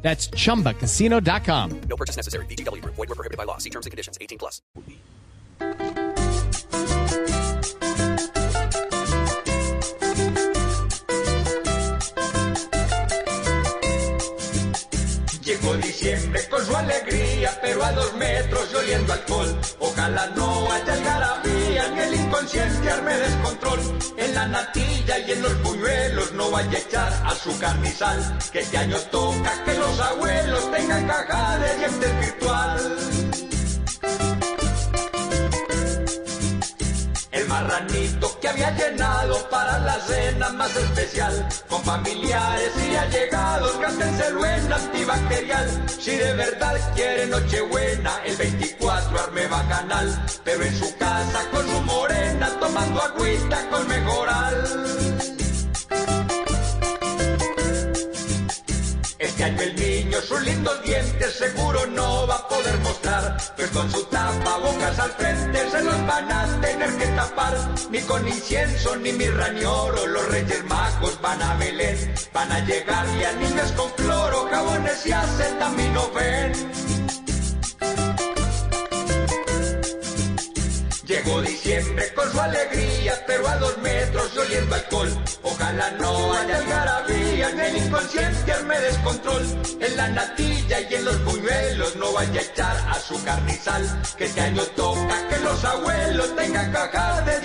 That's chumbacasino.com. No purchase necessary. VGW Group. Void were prohibited by law. See terms and conditions. 18 plus. Llegó diciembre con su alegría, pero a dos metros y oliendo alcohol. Ojalá no haya algarabía, ni el inconsciente arme descontrol. En la natilla y en los buñuelos no vaya a echar azúcar ni sal. Que este año toca que los abuelos tengan caja de dientes virtual. Que había llenado para la cena más especial, con familiares y allegados, cántenselo en antibacterial. Si de verdad quiere Nochebuena, el 24 arme bacanal, pero en su casa con su morena, tomando agüita con mejoral. Este año el niño sus lindos dientes seguro no va a poder mostrar, pues con su tapabocas al frente se los van a tener que tapar. Ni con incienso ni mirra ni oro los reyes magos van a Belén, van a llegar y a niños con cloro, jabones y acetaminofén. Llegó diciembre con su alegría, pero a dos metros oliendo alcohol. Ojalá no haya algarabía, ni el inconsciente arme descontrol. En la natilla y en los buñuelos no vaya a echar azúcar ni sal. Que este año toca que los abuelos tengan caja de dientes virtual.